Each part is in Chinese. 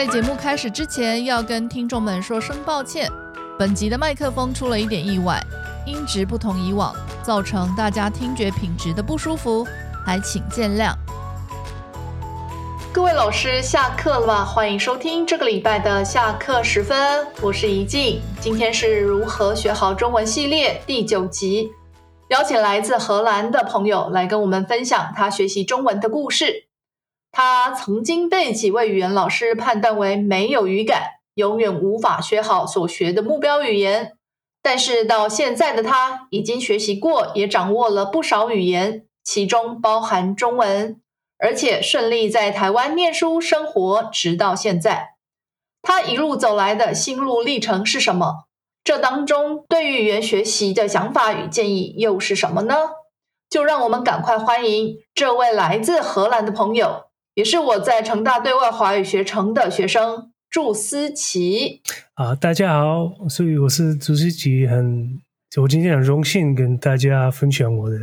在节目开始之前，要跟听众们说声抱歉，本集的麦克风出了一点意外，音质不同以往，造成大家听觉品质的不舒服，还请见谅。各位老师，下课了吧？欢迎收听这个礼拜的下课时分，我是怡静，今天是如何学好中文系列第九集，邀请来自荷兰的朋友来跟我们分享他学习中文的故事。他曾经被几位语言老师判断为没有语感，永远无法学好所学的目标语言。但是到现在的他，已经学习过，也掌握了不少语言，其中包含中文，而且顺利在台湾念书生活，直到现在。他一路走来的心路历程是什么？这当中对语言学习的想法与建议又是什么呢？就让我们赶快欢迎这位来自荷兰的朋友。也是我在成大对外华语学程的学生祝思琪啊，大家好，所以我是祝思琪，很我今天很荣幸跟大家分享我的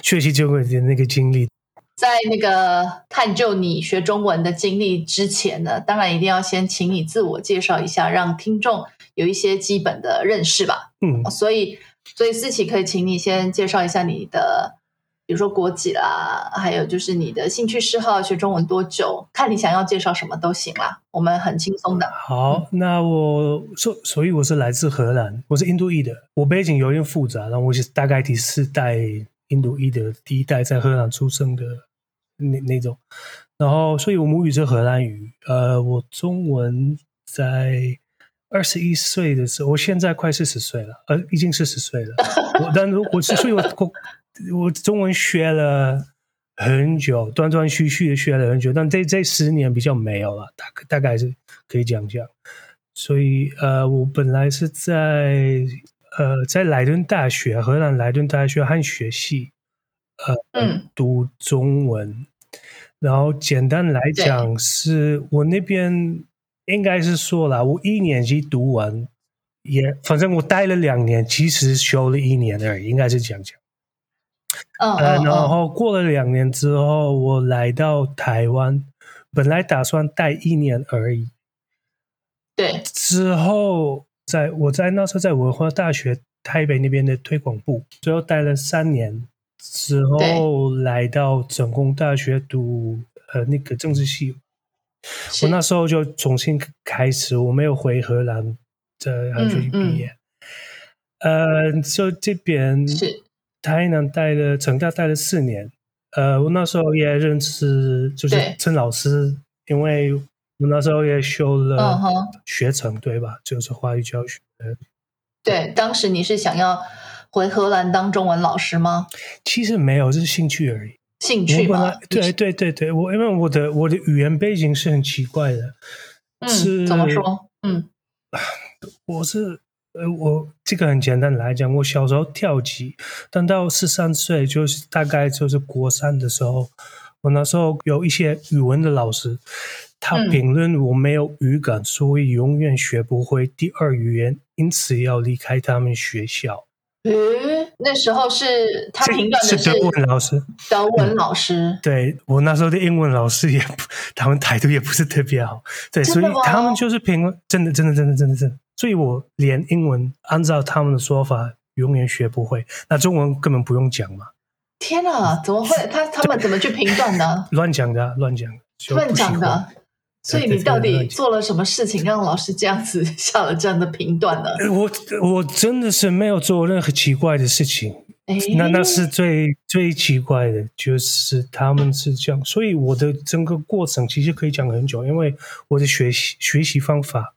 学习中文的那个经历。在那个探究你学中文的经历之前呢，当然一定要先请你自我介绍一下，让听众有一些基本的认识吧。嗯，所以所以思琪可以请你先介绍一下你的。比如说国籍啦，还有就是你的兴趣嗜好，学中文多久？看你想要介绍什么都行啦，我们很轻松的。好，那我所所以我是来自荷兰，我是印度裔的，我背景有点复杂，然后我是大概第四代印度裔的，第一代在荷兰出生的那那种，然后所以我母语是荷兰语，呃，我中文在二十一岁的时候，我现在快四十岁了，呃，已经四十岁了，我但如我所以我我。中文学了很久，断断续续的学了很久，但这这十年比较没有了，大大概是可以讲讲。所以呃，我本来是在呃在莱顿大学，荷兰莱顿大学汉学系，呃，读中文。然后简单来讲，是我那边应该是说了，我一年级读完，也反正我待了两年，其实修了一年而已，应该是这样讲。呃，然后过了两年之后，我来到台湾，本来打算待一年而已。对，之后在我在那时候在文化大学台北那边的推广部，最后待了三年，之后来到整工大学读呃那个政治系。我那时候就重新开始，我没有回荷兰的还就毕业。呃，就这边是。台南待了，成大待了四年。呃，我那时候也认识，就是陈老师，因为我那时候也修了学程，对吧？就是华语教学。对，当时你是想要回荷兰当中文老师吗？其实没有，就是兴趣而已。兴趣吗？对对对对，我因为我的我的语言背景是很奇怪的。嗯，怎么说？嗯，我是。呃，我这个很简单来讲，我小时候跳级，等到十三岁，就是大概就是国三的时候，我那时候有一些语文的老师，他评论我没有语感，所以永远学不会第二语言，因此要离开他们学校。嗯，那时候是他评断的是德文老师，德文老师。对我那时候的英文老师也不，他们态度也不是特别好。对，所以他们就是评论，真的，真的，真的，真的，真的。所以我连英文按照他们的说法永远学不会，那中文根本不用讲嘛。天哪，怎么会？他他们怎么去评断呢？乱讲的，乱讲，乱讲的。所以你到底做了什么事情，让老师这样子下了这样的评断呢？我我真的是没有做任何奇怪的事情。那那是最最奇怪的，就是他们是这样。所以我的整个过程其实可以讲很久，因为我的学习学习方法。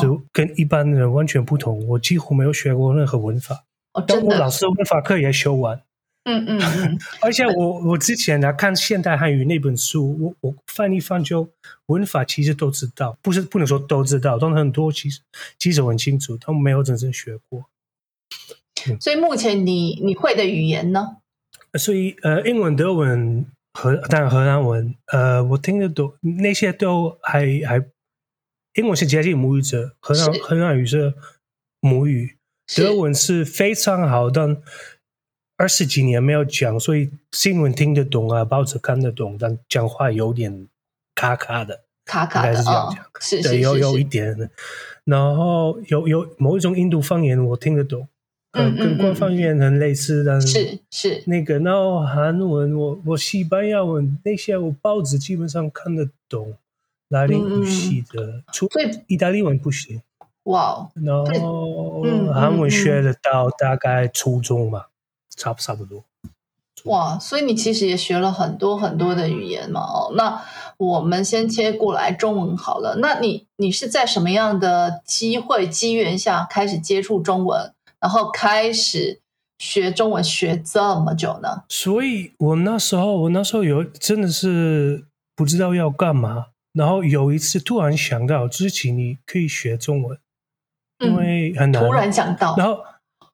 是跟一般人完全不同，我几乎没有学过任何文法。我老师文法课也修完。嗯嗯嗯。而且我我之前呢看现代汉语那本书，我我翻一翻就文法其实都知道，不是不能说都知道，但很多其实其实很清楚，他们没有真正学过。所以目前你你会的语言呢？所以呃，英文、德文、荷但荷兰文，呃，我听得懂，那些都还还。英文是接近母语者，荷兰荷兰语是母语，德文是非常好，但二十几年没有讲，所以新闻听得懂啊，报纸看得懂，但讲话有点卡卡的。卡卡的是这样哦讲，对，有有一，点。的。然后有有某一种印度方言我听得懂，呃，嗯嗯跟官嗯方语言很类似，但是是。那个，然后韩文我我西班牙文那些我报纸基本上看得懂，拉丁语系的，除所以意大利文不行。哇哦，然后韩文嗯学得到大概初中吧，差不差不多。哇，所以你其实也学了很多很多的语言嘛。哦，那我们先切过来中文好了。那你你是在什么样的机会机缘下开始接触中文，然后开始学中文学这么久呢？所以我那时候，我那时候有真的是不知道要干嘛，然后有一次突然想到，之前你可以学中文，因为很难。嗯突然想到，然后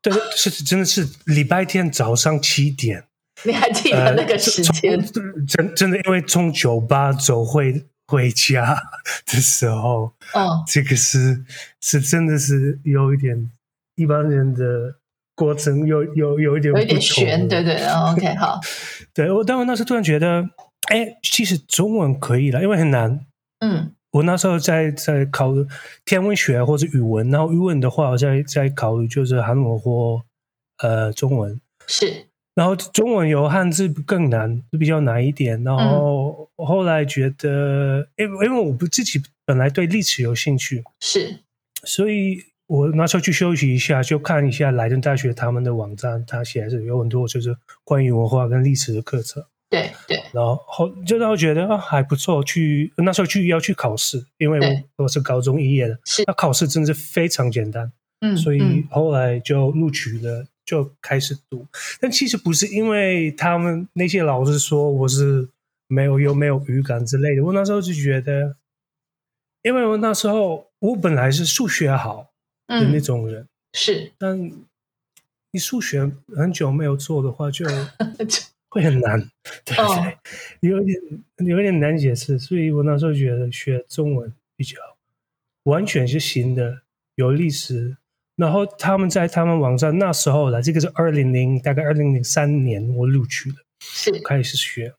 对，是真的是礼拜天早上七点，你还记得那个时间？呃真真的，因为从酒吧走回回家的时候，嗯，这个是是真的是有一点一般人的过程有有有一点有一点悬，对对。哦 OK，好，对，我但我那时候突然觉得，哎，其实中文可以了，因为很难。嗯。我那时候在在考天文学或者语文，然后语文的话，我在在考虑就是韩文或呃中文，是，然后中文有汉字更难，比较难一点。然后我后来觉得，因为因为我不自己本来对历史有兴趣，是，所以我那时候去休息一下，就看一下莱顿大学他们的网站，他写的是有很多就是关于文化跟历史的课程。对对，然后后就让我觉得啊还不错，去那时候去要去考试，因为我我是高中毕业的，是那考试真的是非常简单，嗯，所以嗯后来就录取了，就开始读。但其实不是因为他们那些老师说我是没有有没有语感之类的，我那时候就觉得，因为我那时候我本来是数学好的那嗯种人，是，但你数学很久没有做的话就。会很难，对哦对，有一点有一点难解释，所以我那时候觉得学中文比较完全是新的，有历史。然后他们在他们网站那时候了，这个是二零零大概二零零三年我录取的，是，开始学。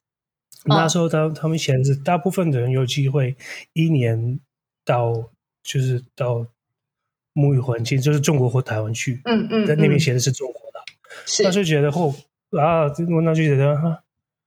那时候他他们写的是大部分的人有机会一年到就是到母语环境，就是中国或台湾去，嗯嗯，在那边嗯写的是中国的。是那就觉得后啊，我那就觉得哈，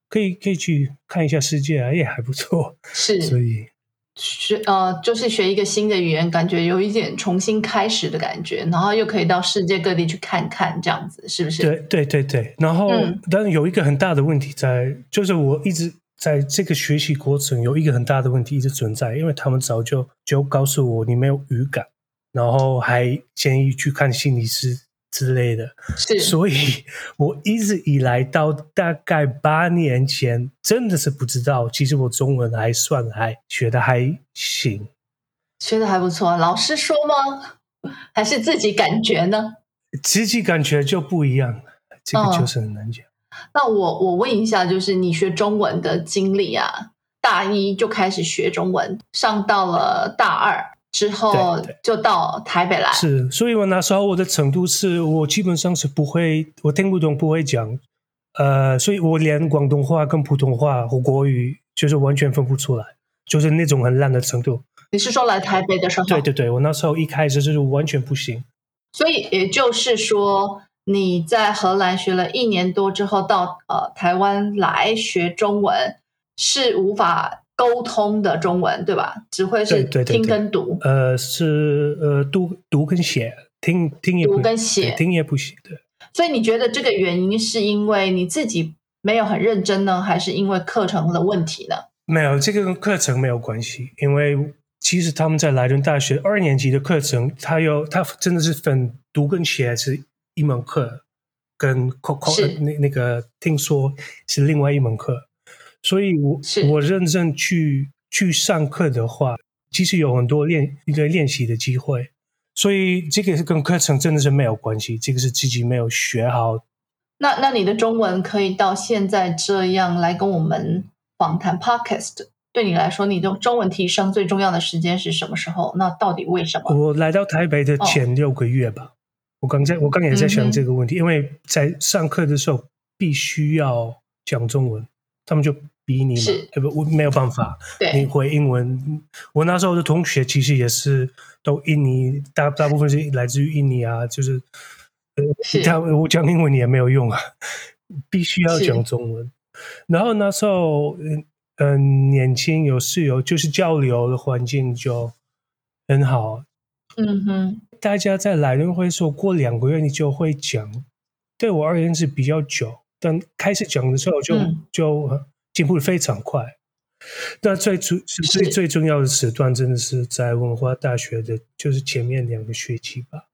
可以可以去看一下世界啊，也还不错。是所以学呃，就是学一个新的语言，感觉有一点重新开始的感觉，然后又可以到世界各地去看看，这样子是不是？对对对对，然后、嗯但是有一个很大的问题在，就是我一直在这个学习过程有一个很大的问题一直存在，因为他们早就就告诉我你没有语感，然后还建议去看心理师之类的。是所以我一直以来到大概八年前，真的是不知道，其实我中文还算还学的还行。学的还不错。老师说吗？还是自己感觉呢？自己感觉就不一样，这个哦就是很难讲。那我我问一下，就是你学中文的经历啊，大一就开始学中文，上到了大二之后就到台北来，是，所以我那时候我的程度是我基本上是不会，我听不懂，不会讲，呃，所以我连广东话跟普通话和国语就是完全分不出来，就是那种很烂的程度。你是说来台北的时候？对对对，我那时候一开始就是完全不行。所以也就是说，你在荷兰学了一年多之后，到呃台湾来学中文，是无法沟通的中文，对吧？只会是对对对听对跟读。呃，是呃读读跟写，听听也不读跟写听也不写的。所以你觉得这个原因是因为你自己没有很认真呢，还是因为课程的问题呢？没有，这个跟课程没有关系，因为其实他们在莱顿大学二年级的课程，它有它真的是分读跟写是一门课，跟口口是那那个听说是另外一门课，所以我我认真去去上课的话，其实有很多练一个练习的机会，所以这个是跟课程真的是没有关系，这个是自己没有学好。那那你的中文可以到现在这样来跟我们访谈 podcast，对你来说，你的中文提升最重要的时间是什么时候？那到底为什么？我来到台北的前六个月吧，我刚在我刚也在想这个问题，因为在上课的时候必须要讲中文，他们就逼你嘛是，呃不，我没有办法，你对，会英文。我那时候的同学其实也是都印尼，大大部分是来自于印尼啊，就是呃他我讲英文你也没有用啊，必须要是。讲中文。然后那时候，嗯、呃年轻有室友，就是交流的环境就很好。嗯哼，大家在来人会说过两个月你就会讲，对我而言是比较久，但开始讲的时候就、嗯。就呃进步的非常快。那最主是最最重要的时段，真的是在文化大学的，就是前面两个学期吧。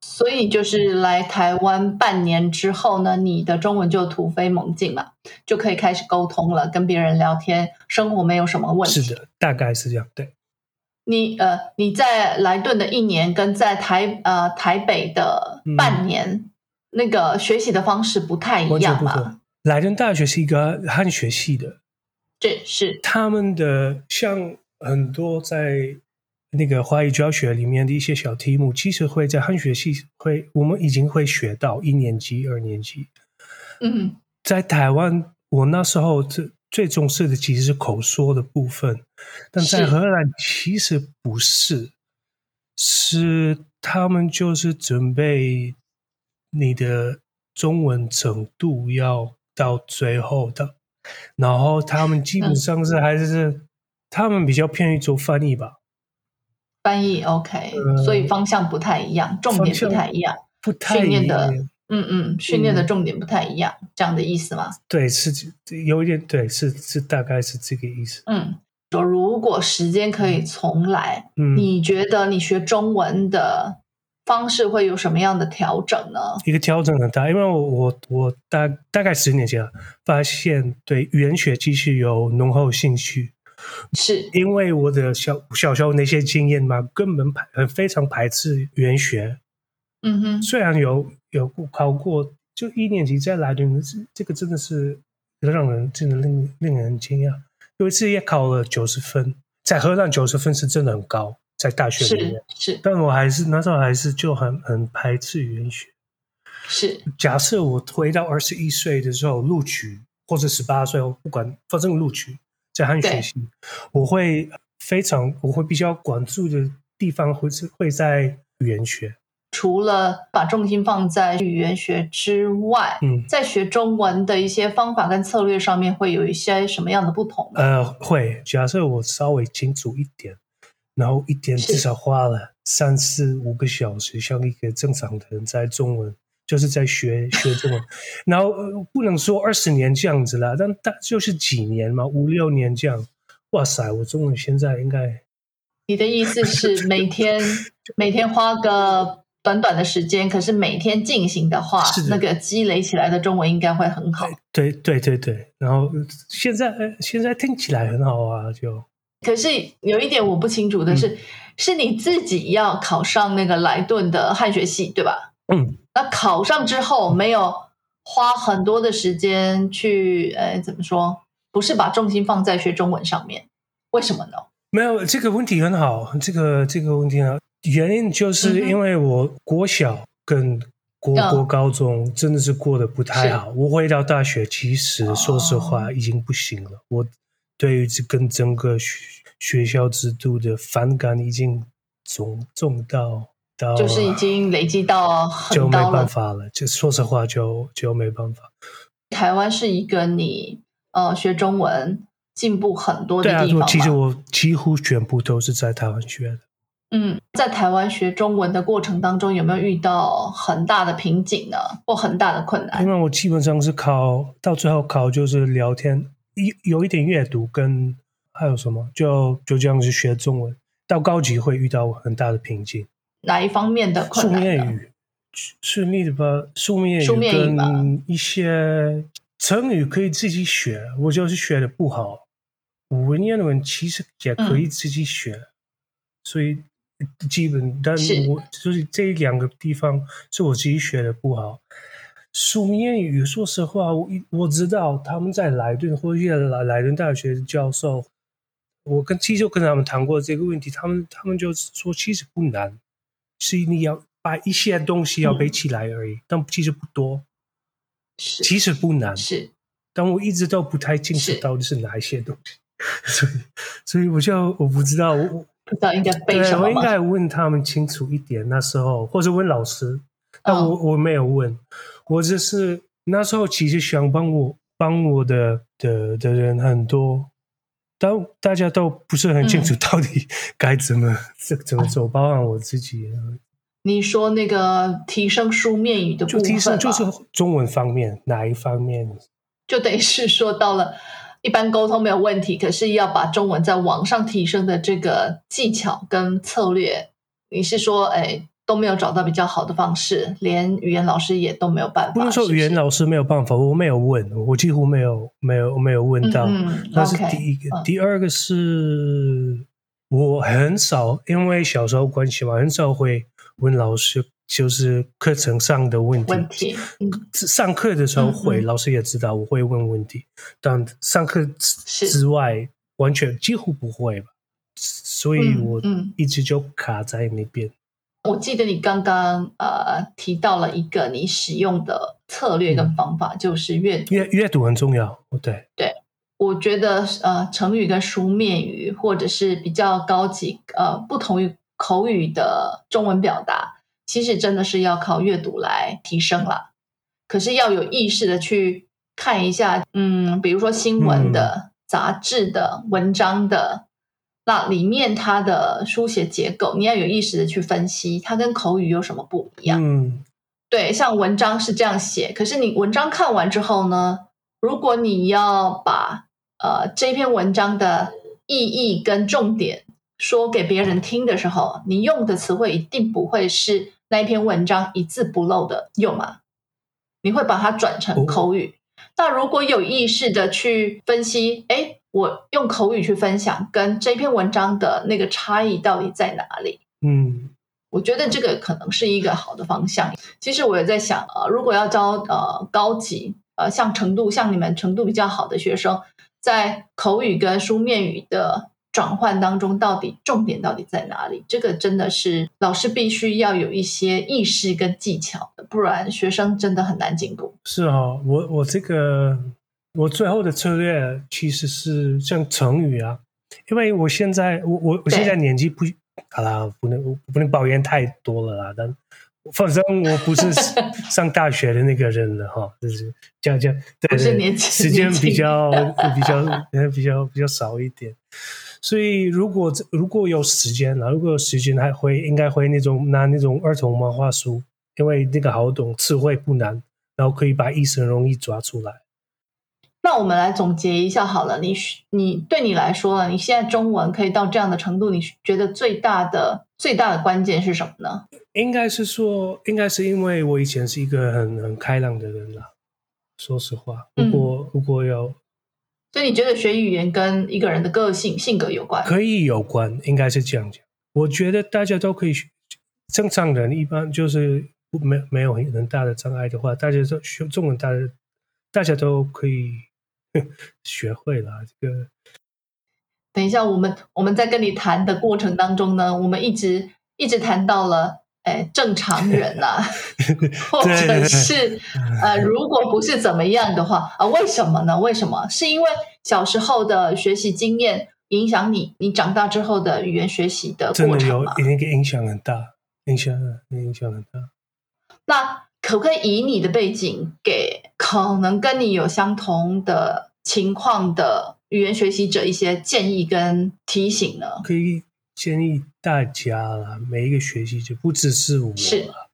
所以就是来台湾半年之后呢，你的中文就突飞猛进嘛，就可以开始沟通了，跟别人聊天，生活没有什么问题。是的，大概是这样。对，你呃，你在莱顿的一年跟在台呃台北的半年，那个学习的方式不太一样嘛。莱顿大学是一个汉学系的，对是。他们的像很多在那个华语教学里面的一些小题目，其实会在汉学系会，我们已经会学到一年级、二年级。嗯在台湾，我那时候最最重视的其实是口说的部分，但在荷兰其实不是，是他们就是准备你的中文程度要到最后的，然后他们基本上是还是、他们比较偏于做翻译吧，翻译 OK，、呃所以方向不太一样，重点不太一样。不太训练的一样嗯嗯，训练的重点不太一样，这样的意思吗？对，是有一点对，是是大概是这个意思。嗯，说如果时间可以重来，嗯，你觉得你学中文的方式会有什么样的调整呢？一个调整很大，因为我我我大大概十年前啊发现对语言学其实有浓厚兴趣，是因为我的小小时候那些经验嘛，根本排很非常排斥语言学。嗯哼，虽然有有考过，就一年级再来的，这这个真的是让人真的令令人惊讶。有一次也考了九十分，在荷兰九十分是真的很高，在大学里面是。是但我还是那时候还是就很很排斥语言学。是，假设我回到二十一岁的时候录取，或者十八岁，不管反正录取在汉语学习，我会非常我会比较关注的地方会是会在语言学。除了把重心放在语言学之外，嗯，在学中文的一些方法跟策略上面会有一些什么样的不同呢？呃，会。假设我稍微清楚一点，然后一天至少花了三四五个小时，像一个正常的人在中文，就是在学学中文。然后、呃不能说二十年这样子啦，但大就是几年嘛，五六年这样。哇塞，我中文现在应该你的意思是 每天每天花个短短的时间，可是每天进行的话，的那个积累起来的中文应该会很好。对对对对。然后呃现在呃现在听起来很好啊，就可是有一点我不清楚的是，是你自己要考上那个莱顿的汉学系，对吧？嗯，那考上之后没有花很多的时间去，呃，怎么说？不是把重心放在学中文上面，为什么呢？没有这个问题很好，这个这个问题呢，原因就是因为我国小跟国、嗯国高中真的是过得不太好，我回到大学，其实哦说实话已经不行了。我对于这跟整个学学校制度的反感已经重重到到就是已经累积到就没很高了。办法了，就说实话就就没办法。台湾是一个你呃学中文进步很多的地方嘛。我其实我几乎全部都是在台湾学的。嗯，在台湾学中文的过程当中，有没有遇到很大的瓶颈呢，或很大的困难因难？为我基本上是考到最后考就是聊天，有有一点阅读跟还有什么，就就这样子学中文。到高级会遇到很大的瓶颈，哪一方面的书困难书？面语顺利的吧，书面书面语跟一些成语可以自己学，我就是学的不好。文言文其实也可以自己学，所以基本，但是我就是这两个地方是我自己学的不好。书面语，说实话，我我知道他们在莱顿或者莱莱顿大学的教授，我跟其实就跟他们谈过这个问题，他们他们就说其实不难，是你要把一些东西要背起来而已，但其实不多，其实不难。是，但我一直都不太清楚到底是哪一些东西，所以所以我就我不知道，我不知道应该背什么？我应该问他们清楚一点，那时候或者问老师，但嗯我、我没有问，我只是那时候其实想帮我帮我的的的人很多，但大家都不是很清楚嗯。到底该怎么、怎怎么做，包含我自己，你说那个提升书面语的部就分提升就是中文方面哪一方面？就等于是说到了一般沟通没有问题，可是要把中文在网上提升的这个技巧跟策略，你是说，哎，都没有找到比较好的方式，连语言老师也都没有办法。不是不是语言老师没有办法，我没有问，我几乎没有没有没有问到。那是第一个，嗯第二个是我很少，因为小时候关系嘛，很少会问老师，就是课程上的问题。问题，嗯，上课的时候会，老师也知道我会问问题，但上课之之外完全几乎不会吧，所以嗯我嗯一直就卡在那边。我记得你刚刚呃提到了一个你使用的策略跟方法，就是阅读。阅阅读很重要，对对，我觉得呃，成语跟书面语，或者是比较高级呃不同于口语的中文表达，其实真的是要靠阅读来提升了。可是要有意识的去看一下，嗯，比如说新闻的、杂志的、文章的，那里面它的书写结构，你要有意识的去分析，它跟口语有什么不一样。嗯对，像文章是这样写，可是你文章看完之后呢，如果你要把呃这篇文章的意义跟重点说给别人听的时候，你用的词汇一定不会是那一篇文章一字不漏的用嘛，你会把它转成口语。那如果有意识的去分析，哎，我用口语去分享，跟这篇文章的那个差异到底在哪里？嗯我觉得这个可能是一个好的方向。其实我也在想啊、呃如果要招呃高级呃像程度像你们程度比较好的学生，在口语跟书面语的转换当中，到底重点到底在哪里？这个真的是老师必须要有一些意识跟技巧的，不然学生真的很难进步。是哦，我我这个我最后的策略其实是像成语啊，因为我现在我我我现在年纪不好啦，不能我不能抱怨太多了啦，但反正我不是 上大学的那个人了哈，就是这样这样，对对，不是年轻时间比较比较呃比较比较少一点。所以，如果如果有时间了，如果有时间，还会应该会那种拿那种儿童漫画书，因为那个好懂，词汇不难，然后可以把意思很容易抓出来。那我们来总结一下好了，你你对你来说？你现在中文可以到这样的程度，你觉得最大的最大的关键是什么呢？应该是说，应该是因为我以前是一个很很开朗的人啦。说实话，如果、如果有所以你觉得学语言跟一个人的个性性格有关？可以有关，应该是这样讲。我觉得大家都可以学，正常人一般就是不没没有很大的障碍的话，大家都学中文，大家大家都可以 学会了。这个等一下，我们我们在跟你谈的过程当中呢，我们一直一直谈到了，哎，正常人呐、或者是 呃，如果不是怎么样的话啊、为什么呢？为什么？是因为小时候的学习经验影响你，你长大之后的语言学习的过程吗？那个影响很大，影响影响很大。那可不可以以你的背景，给可能跟你有相同的情况的语言学习者一些建议跟提醒呢？可以建议大家啦，每一个学习者，不只是我是啦，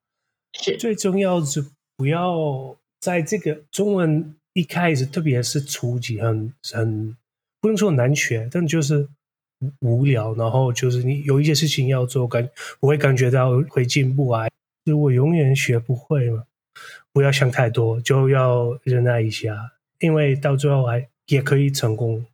是最重要的是不要在这个中文一开始，特别是初级，很很不能说难学，但就是无无聊，然后就是你有一些事情要做，感我会感觉到会进步啊。如果永远学不会嘛，不要想太多，就要忍耐一下，因为到最后还也可以成功。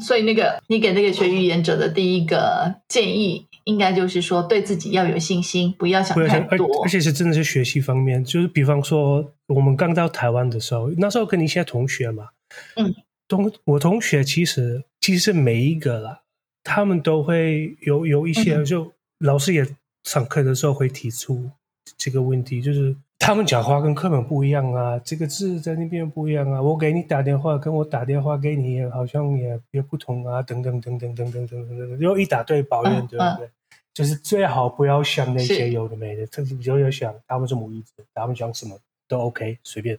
所以那个你给那个学语言者的第一个建议，应该就是说对自己要有信心，不要想太多而。且是真的是学习方面，就是比方说我们刚到台湾的时候，那时候跟一些同学嘛，嗯，同我同学其实其实每一个啦，他们都会有有一些，嗯就老师也上课的时候会提出这个问题，就是他们讲话跟课本不一样啊，这个字在那边不一样啊，我给你打电话，跟我打电话给你好像也也不同啊，等等等等等等等等等，又一大堆抱怨，对不对？就是最好不要想那些有的没的，特别就要想他们是母语者，他们讲什么都 OK，随便。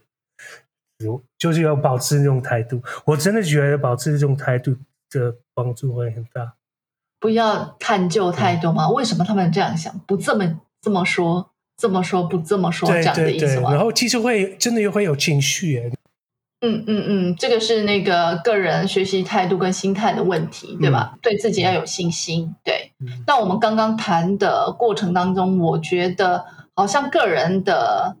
如就是要保持那种态度，我真的觉得保持这种态度的帮助会很大。不要探究太多吗？为什么他们这样想？不这么这么说，这么说不这么说，这样的意思吗？然后其实会真的又会有情绪。嗯嗯嗯，这个是那个个人学习态度跟心态的问题，对吧？对自己要有信心。对。那我们刚刚谈的过程当中，我觉得好像个人的。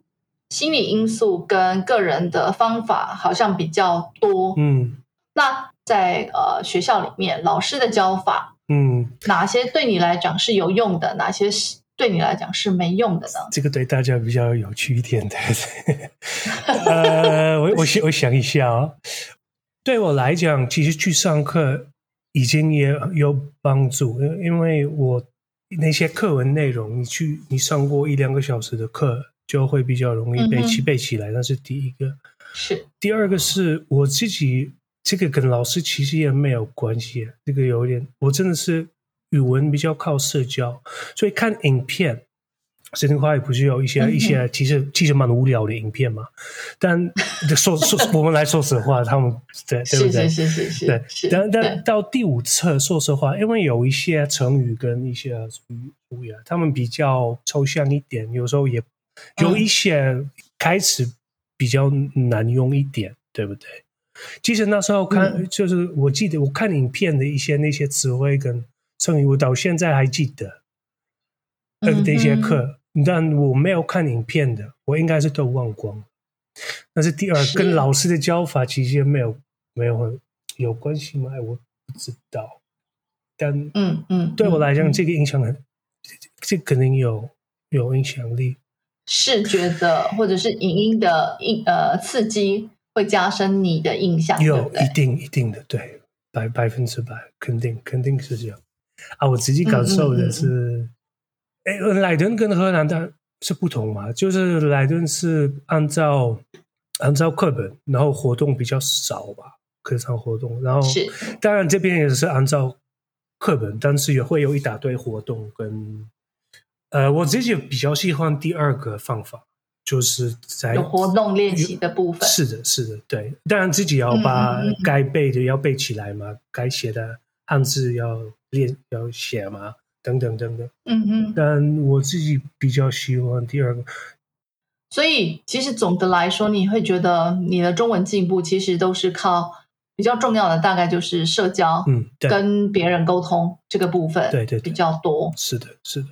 心理因素跟个人的方法好像比较多，嗯，那在呃学校里面，老师的教法，嗯，哪些对你来讲是有用的，哪些是对你来讲是没用的呢？这个对大家比较有趣一点的，呃，我我想我想一下啊，对我来讲，其实去上课已经也有帮助，因为我那些课文内容，你去你上过一两个小时的课。就会比较容易背起背起来，那是第一个。是第二个是我自己，这个跟老师其实也没有关系。这个有点，我真的是语文比较靠社交，所以看影片。神经花也不是有一些一些，其实其实蛮无聊的影片嘛。但说 说我们来说实话，他们对对不对？是是是是。对，但但到第五册，说实话，因为有一些成语跟一些俗语啊，他们比较抽象一点，有时候也。有一些开始比较难用一点，对不对？其实那时候看，就是我记得我看影片的一些那些词汇跟成语，我到现在还记得。嗯，那些课，但我没有看影片的，我应该是都忘光。那是第二，跟老师的教法其实没有没有很有关系吗？我不知道。但嗯嗯，对我来讲，这个影响很，这肯定有有影响力。视觉的或者是影音的印呃刺激会加深你的印象，有一定一定的对百百分之百肯定肯定是这样啊！我自己感受的是，哎，莱顿跟荷兰的是不同嘛？就是莱顿是按照按照课本，然后活动比较少吧，课堂活动，然后是当然这边也是按照课本，但是也会有一大堆活动跟。呃，我自己比较喜欢第二个方法，就是在有活动练习的部分。是的，是的，对。当然自己要把该背的要背起来嘛，该写的汉字要练要写嘛，等等等等。嗯嗯。但我自己比较喜欢第二个。所以，其实总的来说，你会觉得你的中文进步其实都是靠比较重要的，大概就是社交，嗯，跟别人沟通这个部分，对对比较多。是的，是的。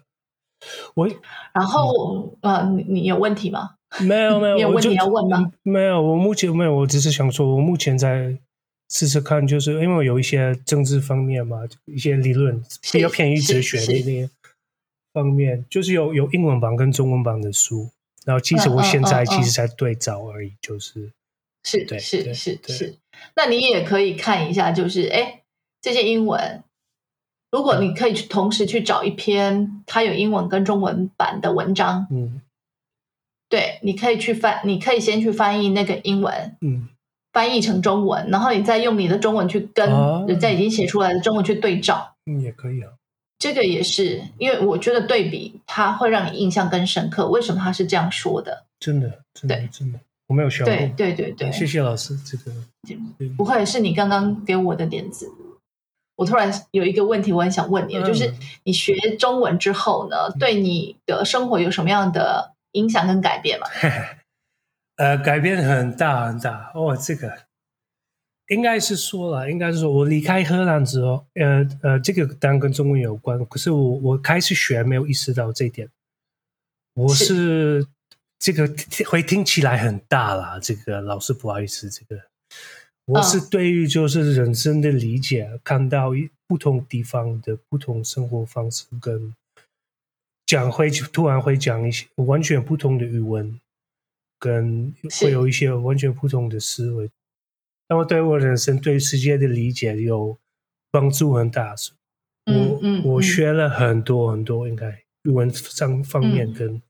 我然后呃，你你有问题吗？没有没有，有问题要问吗？没有，我目前没有，我只是想说，我目前在试试看，就是因为有一些政治方面嘛，一些理论比较偏于哲学的那些方面，就是有有英文版跟中文版的书，然后其实我现在其实在对照而已，就是是是是是，那你也可以看一下，就是哎，这些英文。如果你可以去同时去找一篇它有英文跟中文版的文章，嗯，对，你可以去翻，你可以先去翻译那个英文，嗯，翻译成中文，然后你再用你的中文去跟人家已经写出来的中文去对照，嗯，也可以啊。这个也是，因为我觉得对比它会让你印象更深刻。为什么他是这样说的？真的，真的，真的，我没有学过。对对对对，谢谢老师，这个不会是你刚刚给我的点子。我突然有一个问题，我很想问你，就是你学中文之后呢，对你的生活有什么样的影响跟改变吗？呃，改变很大很大哦。这个应该是说了，应该是说我离开荷兰之后，呃呃，这个当然跟中文有关。可是我我开始学，没有意识到这点。我是这个会听起来很大啦，这个老师不好意思，这个。我是对于就是人生的理解，看到不同地方的不同生活方式，跟讲会突然会讲一些完全不同的语文，跟会有一些完全不同的思维，那么对我人生对世界的理解有帮助很大。我我学了很多很多，应该语文上方面跟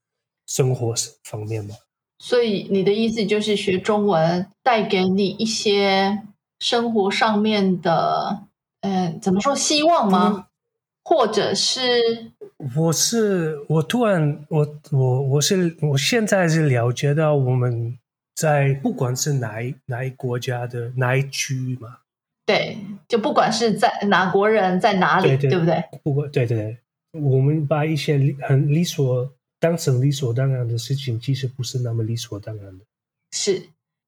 生活方面吧。所以你的意思就是学中文带给你一些生活上面的，嗯，怎么说希望吗？或者是？我是我突然我我我是我现在是了解到我们在不管是哪一哪一国家的哪一区嘛，对，就不管是在哪国人在哪里，对不对？不管对对对，我们把一些很理所当成理所当然的事情，其实不是那么理所当然的。是，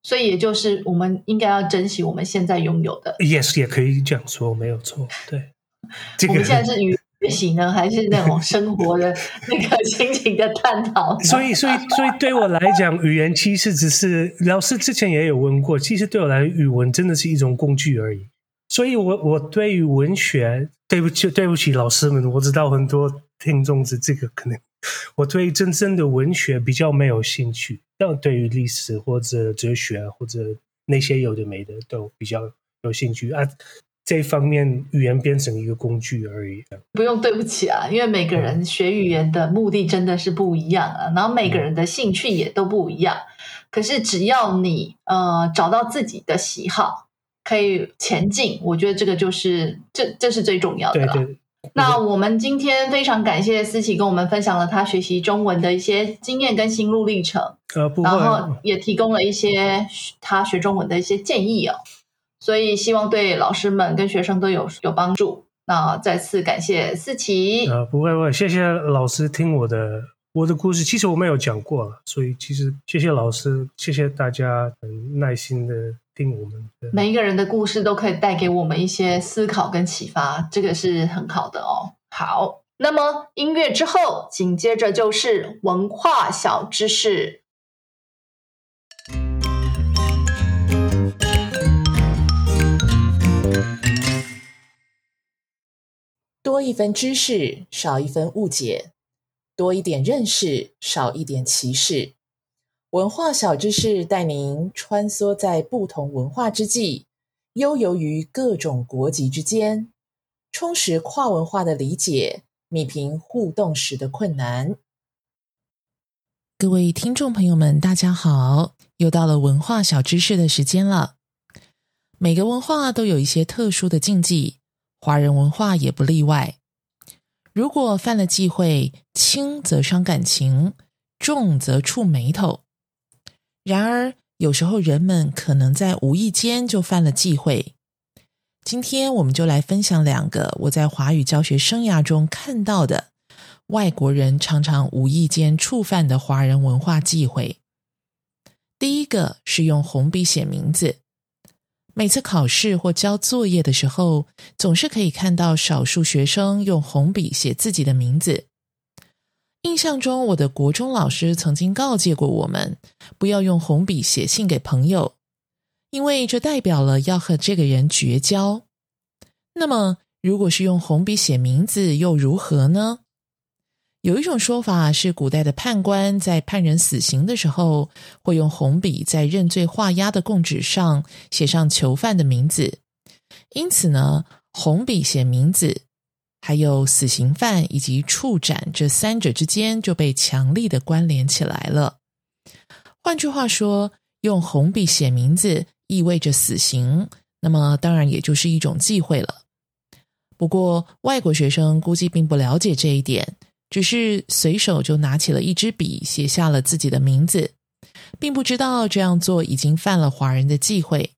所以也就是我们应该要珍惜我们现在拥有的。Yes，也可以这样说，没有错。对，我们现在是与。学习呢，还是那种生活的那个 心情的探讨？所以，所以，所以对我来讲，语言其实只是老师之前也有问过，其实对我来，语文真的是一种工具而已。所以，我我对于文学，对不起，对不起，老师们，我知道很多听众是这个可能，我对真正的文学比较没有兴趣，但对于历史或者哲学或者那些有的没的都比较有兴趣啊。这方面语言变成一个工具而已。不用对不起啊，因为每个人学语言的目的真的是不一样啊，然后每个人的兴趣也都不一样。可是只要你呃找到自己的喜好，可以前进，我觉得这个就是这这是最重要的了。那我们今天非常感谢思琪跟我们分享了他学习中文的一些经验跟心路历程，呃，然后也提供了一些他学中文的一些建议哦。所以希望对老师们跟学生都有有帮助。那再次感谢思琪。呃，不会不会，谢谢老师听我的我的故事。其实我没有讲过了，所以其实谢谢老师，谢谢大家很耐心的听我们。每一个人的故事都可以带给我们一些思考跟启发，这个是很好的哦。好，那么音乐之后，紧接着就是文化小知识。多一分知识，少一分误解；多一点认识，少一点歧视。文化小知识带您穿梭在不同文化之际，悠游于各种国籍之间，充实跨文化的理解，弭平互动时的困难。各位听众朋友们，大家好！又到了文化小知识的时间了。每个文化都有一些特殊的禁忌。华人文化也不例外。如果犯了忌讳，轻则伤感情，重则触眉头。然而，有时候人们可能在无意间就犯了忌讳。今天，我们就来分享两个我在华语教学生涯中看到的外国人常常无意间触犯的华人文化忌讳。第一个是用红笔写名字。每次考试或交作业的时候，总是可以看到少数学生用红笔写自己的名字。印象中，我的国中老师曾经告诫过我们，不要用红笔写信给朋友，因为这代表了要和这个人绝交。那么，如果是用红笔写名字，又如何呢？有一种说法是，古代的判官在判人死刑的时候，会用红笔在认罪画押的供纸上写上囚犯的名字。因此呢，红笔写名字，还有死刑犯以及处斩这三者之间就被强力的关联起来了。换句话说，用红笔写名字意味着死刑，那么当然也就是一种忌讳了。不过，外国学生估计并不了解这一点。只是随手就拿起了一支笔，写下了自己的名字，并不知道这样做已经犯了华人的忌讳。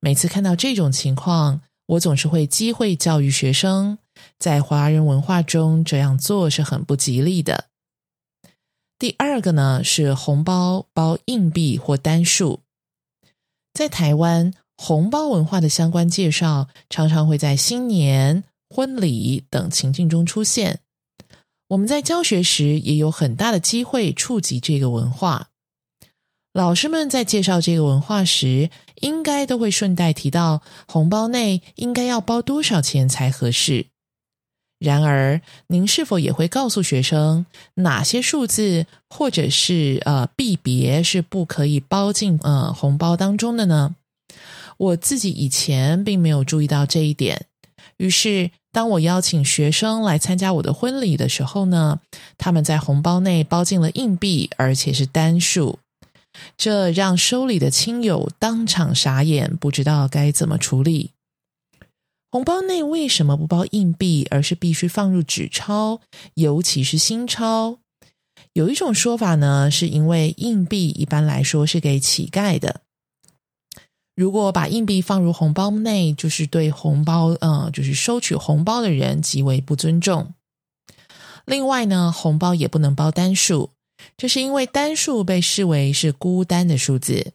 每次看到这种情况，我总是会机会教育学生，在华人文化中这样做是很不吉利的。第二个呢，是红包包硬币或单数。在台湾，红包文化的相关介绍常常会在新年、婚礼等情境中出现。我们在教学时也有很大的机会触及这个文化。老师们在介绍这个文化时，应该都会顺带提到红包内应该要包多少钱才合适。然而，您是否也会告诉学生哪些数字或者是呃币别是不可以包进呃红包当中的呢？我自己以前并没有注意到这一点，于是。当我邀请学生来参加我的婚礼的时候呢，他们在红包内包进了硬币，而且是单数。这让收礼的亲友当场傻眼，不知道该怎么处理。红包内为什么不包硬币，而是必须放入纸钞，尤其是新钞？有一种说法呢，是因为硬币一般来说是给乞丐的，如果把硬币放入红包内，就是对红包，呃，就是收取红包的人极为不尊重。另外呢，红包也不能包单数，这是因为单数被视为是孤单的数字，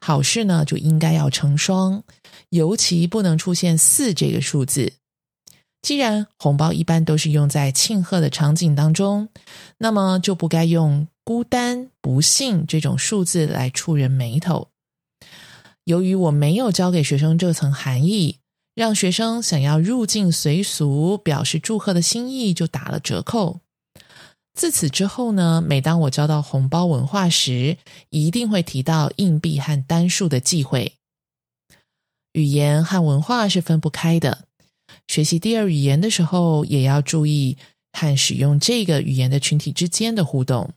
好事呢就应该要成双。尤其不能出现四这个数字。既然红包一般都是用在庆贺的场景当中，那么就不该用孤单、不幸这种数字来触人眉头。由于我没有教给学生这层含义，让学生想要入境随俗、表示祝贺的心意就打了折扣。自此之后呢，每当我教到红包文化时，一定会提到硬币和单数的忌讳。语言和文化是分不开的。学习第二语言的时候，也要注意和使用这个语言的群体之间的互动。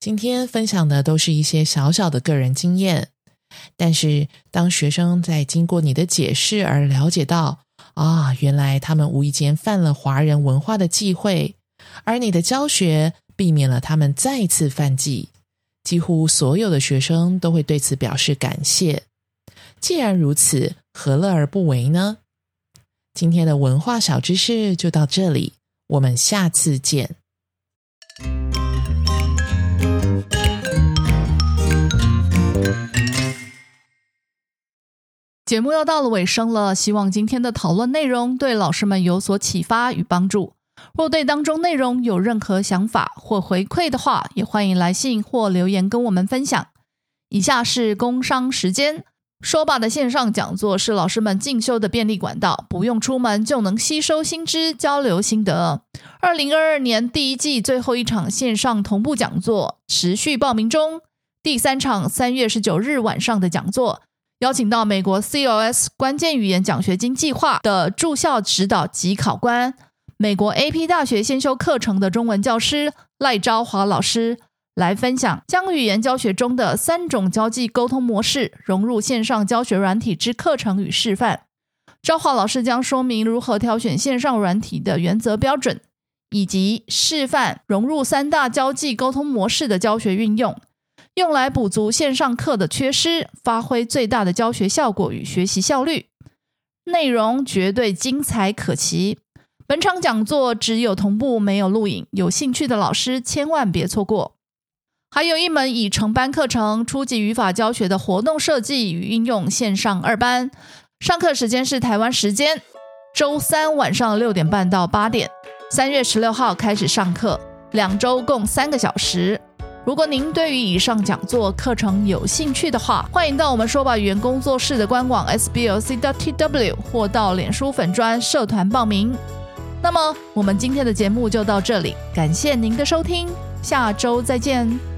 今天分享的都是一些小小的个人经验，但是当学生在经过你的解释而了解到，啊，原来他们无意间犯了华人文化的忌讳，而你的教学避免了他们再次犯忌，几乎所有的学生都会对此表示感谢。既然如此，何乐而不为呢？今天的文化小知识就到这里，我们下次见。节目要到了尾声了，希望今天的讨论内容对老师们有所启发与帮助。若对当中内容有任何想法或回馈的话，也欢迎来信或留言跟我们分享。以下是工商时间。说吧的线上讲座是老师们进修的便利管道，不用出门就能吸收新知、交流心得。二零二二年第一季最后一场线上同步讲座持续报名中，第三场三月十九日晚上的讲座，邀请到美国 COS 关键语言奖学金计划的驻校指导及考官，美国 AP 大学先修课程的中文教师赖昭华老师。来分享将语言教学中的三种交际沟通模式融入线上教学软体之课程与示范。昭华老师将说明如何挑选线上软体的原则标准，以及示范融入三大交际沟通模式的教学运用，用来补足线上课的缺失，发挥最大的教学效果与学习效率。内容绝对精彩可期。本场讲座只有同步没有录影，有兴趣的老师千万别错过。还有一门以成班课程初级语法教学的活动设计与应用线上二班，上课时间是台湾时间周三晚上六点半到八点，三月十六号开始上课，两周共三个小时。如果您对于以上讲座课程有兴趣的话，欢迎到我们说吧语言工作室的官网 sblc.tw 或到脸书粉专社团报名。那么我们今天的节目就到这里，感谢您的收听，下周再见。